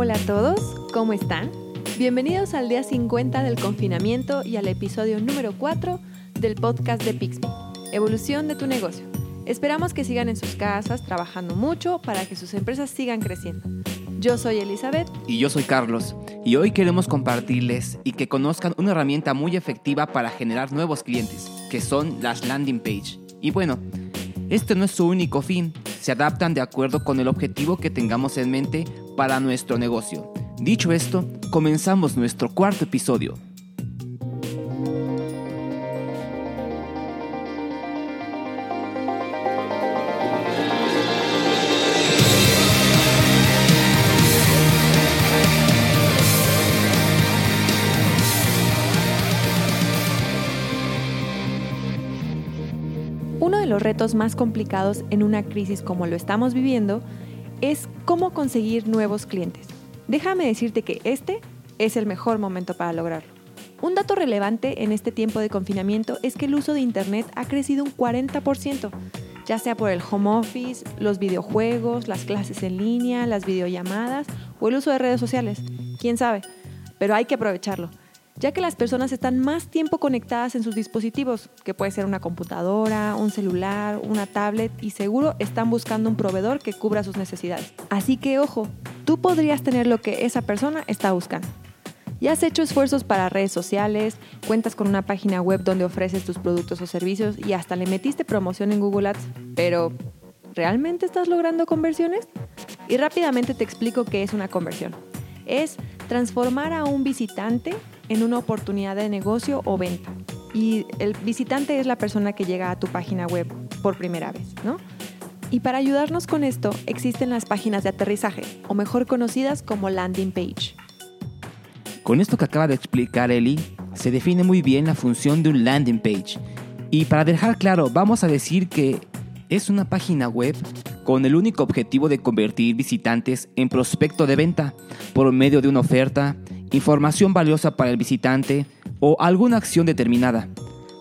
Hola a todos, ¿cómo están? Bienvenidos al día 50 del confinamiento y al episodio número 4 del podcast de Pixme, Evolución de tu negocio. Esperamos que sigan en sus casas trabajando mucho para que sus empresas sigan creciendo. Yo soy Elizabeth. Y yo soy Carlos. Y hoy queremos compartirles y que conozcan una herramienta muy efectiva para generar nuevos clientes, que son las landing page. Y bueno, este no es su único fin, se adaptan de acuerdo con el objetivo que tengamos en mente para nuestro negocio. Dicho esto, comenzamos nuestro cuarto episodio. Uno de los retos más complicados en una crisis como lo estamos viviendo es cómo conseguir nuevos clientes. Déjame decirte que este es el mejor momento para lograrlo. Un dato relevante en este tiempo de confinamiento es que el uso de Internet ha crecido un 40%, ya sea por el home office, los videojuegos, las clases en línea, las videollamadas o el uso de redes sociales. ¿Quién sabe? Pero hay que aprovecharlo ya que las personas están más tiempo conectadas en sus dispositivos, que puede ser una computadora, un celular, una tablet, y seguro están buscando un proveedor que cubra sus necesidades. Así que ojo, tú podrías tener lo que esa persona está buscando. Ya has hecho esfuerzos para redes sociales, cuentas con una página web donde ofreces tus productos o servicios y hasta le metiste promoción en Google Ads, pero ¿realmente estás logrando conversiones? Y rápidamente te explico qué es una conversión. Es transformar a un visitante en una oportunidad de negocio o venta. Y el visitante es la persona que llega a tu página web por primera vez, ¿no? Y para ayudarnos con esto existen las páginas de aterrizaje, o mejor conocidas como landing page. Con esto que acaba de explicar Eli, se define muy bien la función de un landing page. Y para dejar claro, vamos a decir que es una página web con el único objetivo de convertir visitantes en prospecto de venta por medio de una oferta, información valiosa para el visitante o alguna acción determinada.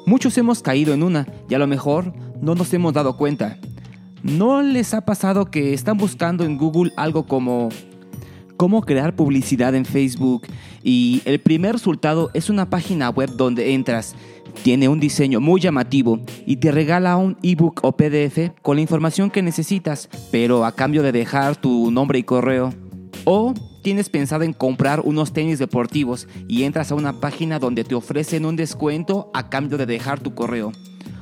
Muchos hemos caído en una y a lo mejor no nos hemos dado cuenta. ¿No les ha pasado que están buscando en Google algo como cómo crear publicidad en Facebook y el primer resultado es una página web donde entras, tiene un diseño muy llamativo y te regala un ebook o PDF con la información que necesitas, pero a cambio de dejar tu nombre y correo? ¿O tienes pensado en comprar unos tenis deportivos y entras a una página donde te ofrecen un descuento a cambio de dejar tu correo.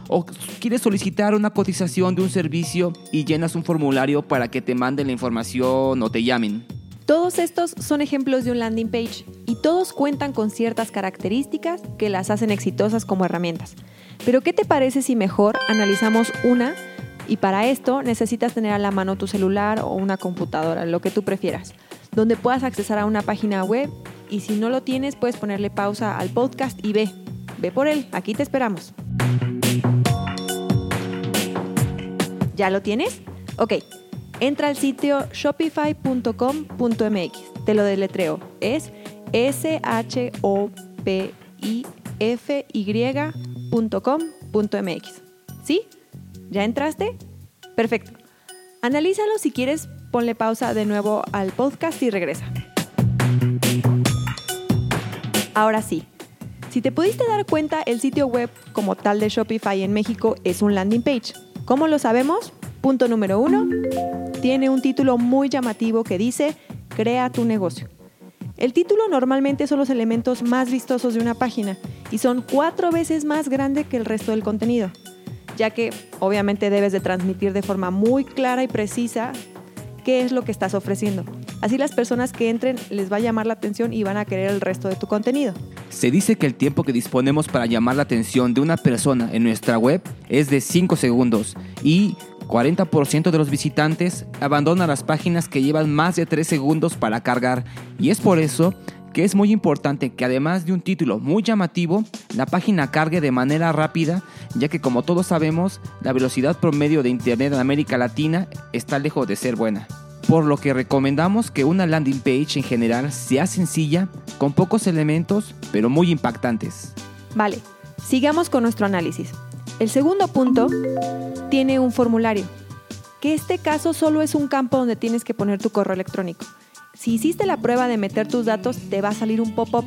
O quieres solicitar una cotización de un servicio y llenas un formulario para que te manden la información o te llamen. Todos estos son ejemplos de un landing page y todos cuentan con ciertas características que las hacen exitosas como herramientas. Pero ¿qué te parece si mejor analizamos una y para esto necesitas tener a la mano tu celular o una computadora, lo que tú prefieras? Donde puedas accesar a una página web y si no lo tienes puedes ponerle pausa al podcast y ve, ve por él, aquí te esperamos. ¿Ya lo tienes? Ok, entra al sitio shopify.com.mx, te lo deletreo, es s-h-o-p-i-f-y.com.mx. ¿Sí? ¿Ya entraste? Perfecto. Analízalo si quieres ponle pausa de nuevo al podcast y regresa. Ahora sí, si te pudiste dar cuenta, el sitio web como tal de Shopify en México es un landing page. ¿Cómo lo sabemos? Punto número uno, tiene un título muy llamativo que dice Crea tu negocio. El título normalmente son los elementos más vistosos de una página y son cuatro veces más grande que el resto del contenido, ya que obviamente debes de transmitir de forma muy clara y precisa qué es lo que estás ofreciendo. Así las personas que entren les va a llamar la atención y van a querer el resto de tu contenido. Se dice que el tiempo que disponemos para llamar la atención de una persona en nuestra web es de 5 segundos y 40% de los visitantes abandonan las páginas que llevan más de 3 segundos para cargar y es por eso que es muy importante que además de un título muy llamativo, la página cargue de manera rápida, ya que como todos sabemos, la velocidad promedio de Internet en América Latina está lejos de ser buena. Por lo que recomendamos que una landing page en general sea sencilla, con pocos elementos, pero muy impactantes. Vale, sigamos con nuestro análisis. El segundo punto tiene un formulario, que este caso solo es un campo donde tienes que poner tu correo electrónico. Si hiciste la prueba de meter tus datos, te va a salir un pop-up,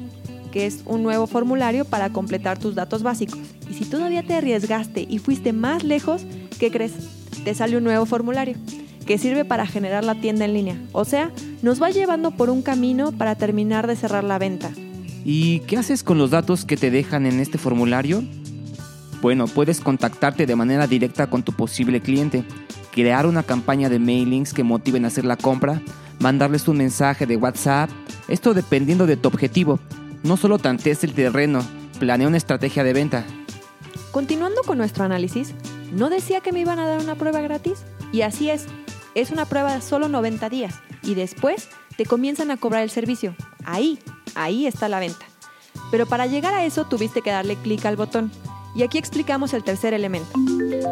que es un nuevo formulario para completar tus datos básicos. Y si todavía te arriesgaste y fuiste más lejos, ¿qué crees? Te sale un nuevo formulario que sirve para generar la tienda en línea. O sea, nos va llevando por un camino para terminar de cerrar la venta. ¿Y qué haces con los datos que te dejan en este formulario? Bueno, puedes contactarte de manera directa con tu posible cliente, crear una campaña de mailings que motiven a hacer la compra, mandarles un mensaje de WhatsApp, esto dependiendo de tu objetivo. No solo tantees el terreno, planea una estrategia de venta. Continuando con nuestro análisis, ¿no decía que me iban a dar una prueba gratis? Y así es, es una prueba de solo 90 días y después te comienzan a cobrar el servicio. Ahí, ahí está la venta. Pero para llegar a eso tuviste que darle clic al botón. Y aquí explicamos el tercer elemento,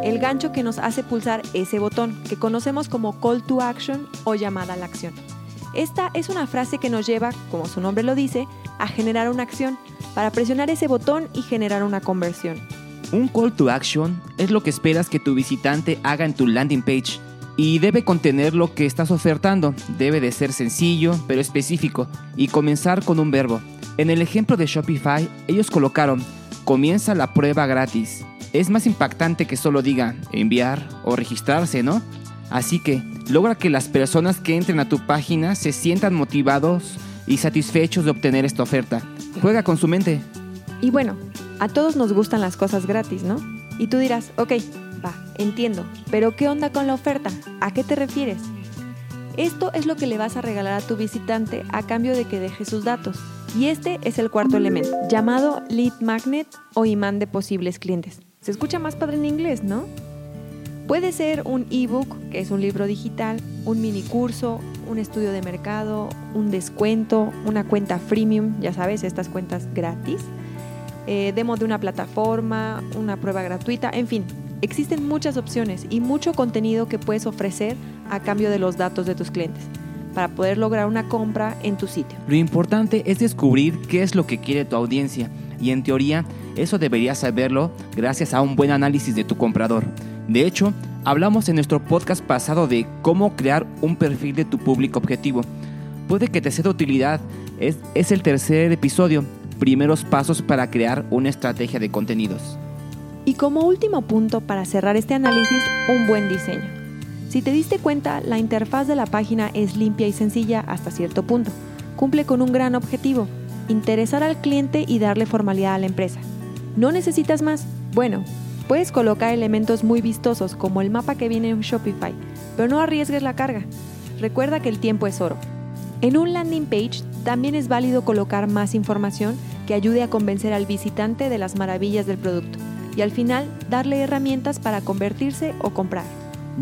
el gancho que nos hace pulsar ese botón, que conocemos como call to action o llamada a la acción. Esta es una frase que nos lleva, como su nombre lo dice, a generar una acción, para presionar ese botón y generar una conversión. Un call to action es lo que esperas que tu visitante haga en tu landing page y debe contener lo que estás ofertando. Debe de ser sencillo, pero específico, y comenzar con un verbo. En el ejemplo de Shopify, ellos colocaron, comienza la prueba gratis. Es más impactante que solo diga enviar o registrarse, ¿no? Así que logra que las personas que entren a tu página se sientan motivados y satisfechos de obtener esta oferta. Juega con su mente. Y bueno, a todos nos gustan las cosas gratis, ¿no? Y tú dirás, ok, entiendo, pero ¿qué onda con la oferta? ¿A qué te refieres? Esto es lo que le vas a regalar a tu visitante a cambio de que deje sus datos. Y este es el cuarto elemento, llamado lead magnet o imán de posibles clientes. Se escucha más padre en inglés, ¿no? Puede ser un ebook, que es un libro digital, un mini curso, un estudio de mercado, un descuento, una cuenta freemium, ya sabes, estas cuentas gratis, eh, demo de una plataforma, una prueba gratuita, en fin, Existen muchas opciones y mucho contenido que puedes ofrecer a cambio de los datos de tus clientes para poder lograr una compra en tu sitio. Lo importante es descubrir qué es lo que quiere tu audiencia y en teoría eso deberías saberlo gracias a un buen análisis de tu comprador. De hecho, hablamos en nuestro podcast pasado de cómo crear un perfil de tu público objetivo. Puede que te sea de utilidad, es, es el tercer episodio, primeros pasos para crear una estrategia de contenidos. Y como último punto para cerrar este análisis, un buen diseño. Si te diste cuenta, la interfaz de la página es limpia y sencilla hasta cierto punto. Cumple con un gran objetivo, interesar al cliente y darle formalidad a la empresa. ¿No necesitas más? Bueno, puedes colocar elementos muy vistosos como el mapa que viene en Shopify, pero no arriesgues la carga. Recuerda que el tiempo es oro. En un landing page también es válido colocar más información que ayude a convencer al visitante de las maravillas del producto y al final darle herramientas para convertirse o comprar.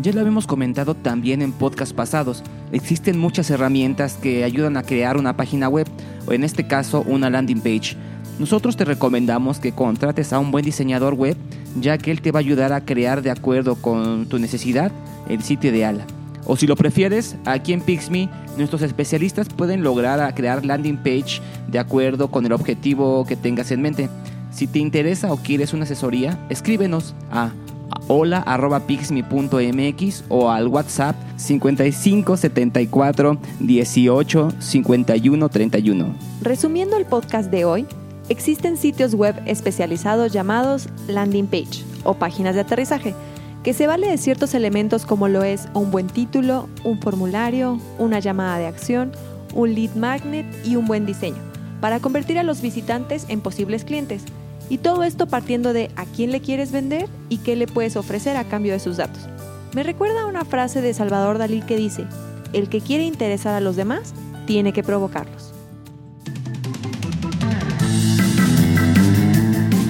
Ya lo habíamos comentado también en podcasts pasados. Existen muchas herramientas que ayudan a crear una página web o en este caso una landing page. Nosotros te recomendamos que contrates a un buen diseñador web ya que él te va a ayudar a crear de acuerdo con tu necesidad el sitio ideal. O si lo prefieres, aquí en Pixme nuestros especialistas pueden lograr crear landing page de acuerdo con el objetivo que tengas en mente. Si te interesa o quieres una asesoría, escríbenos a hola.pixmi.mx o al WhatsApp 55 74 18 51 31. Resumiendo el podcast de hoy, existen sitios web especializados llamados landing page o páginas de aterrizaje, que se vale de ciertos elementos como lo es un buen título, un formulario, una llamada de acción, un lead magnet y un buen diseño, para convertir a los visitantes en posibles clientes. Y todo esto partiendo de a quién le quieres vender y qué le puedes ofrecer a cambio de sus datos. Me recuerda una frase de Salvador Dalí que dice, el que quiere interesar a los demás, tiene que provocarlos.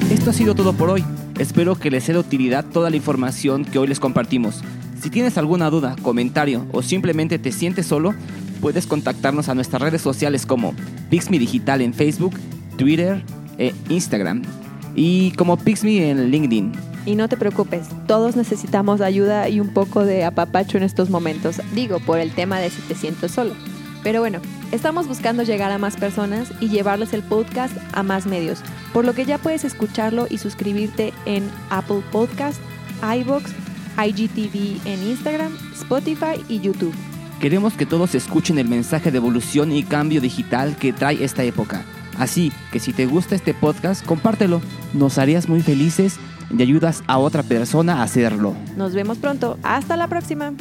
Esto ha sido todo por hoy. Espero que les sea de utilidad toda la información que hoy les compartimos. Si tienes alguna duda, comentario o simplemente te sientes solo, puedes contactarnos a nuestras redes sociales como Pixmi Digital en Facebook, Twitter e Instagram y como Pixme en LinkedIn. Y no te preocupes, todos necesitamos ayuda y un poco de apapacho en estos momentos, digo, por el tema de si te sientes solo. Pero bueno, estamos buscando llegar a más personas y llevarles el podcast a más medios, por lo que ya puedes escucharlo y suscribirte en Apple Podcast, iBox, IGTV en Instagram, Spotify y YouTube. Queremos que todos escuchen el mensaje de evolución y cambio digital que trae esta época. Así que si te gusta este podcast, compártelo. Nos harías muy felices y ayudas a otra persona a hacerlo. Nos vemos pronto. Hasta la próxima.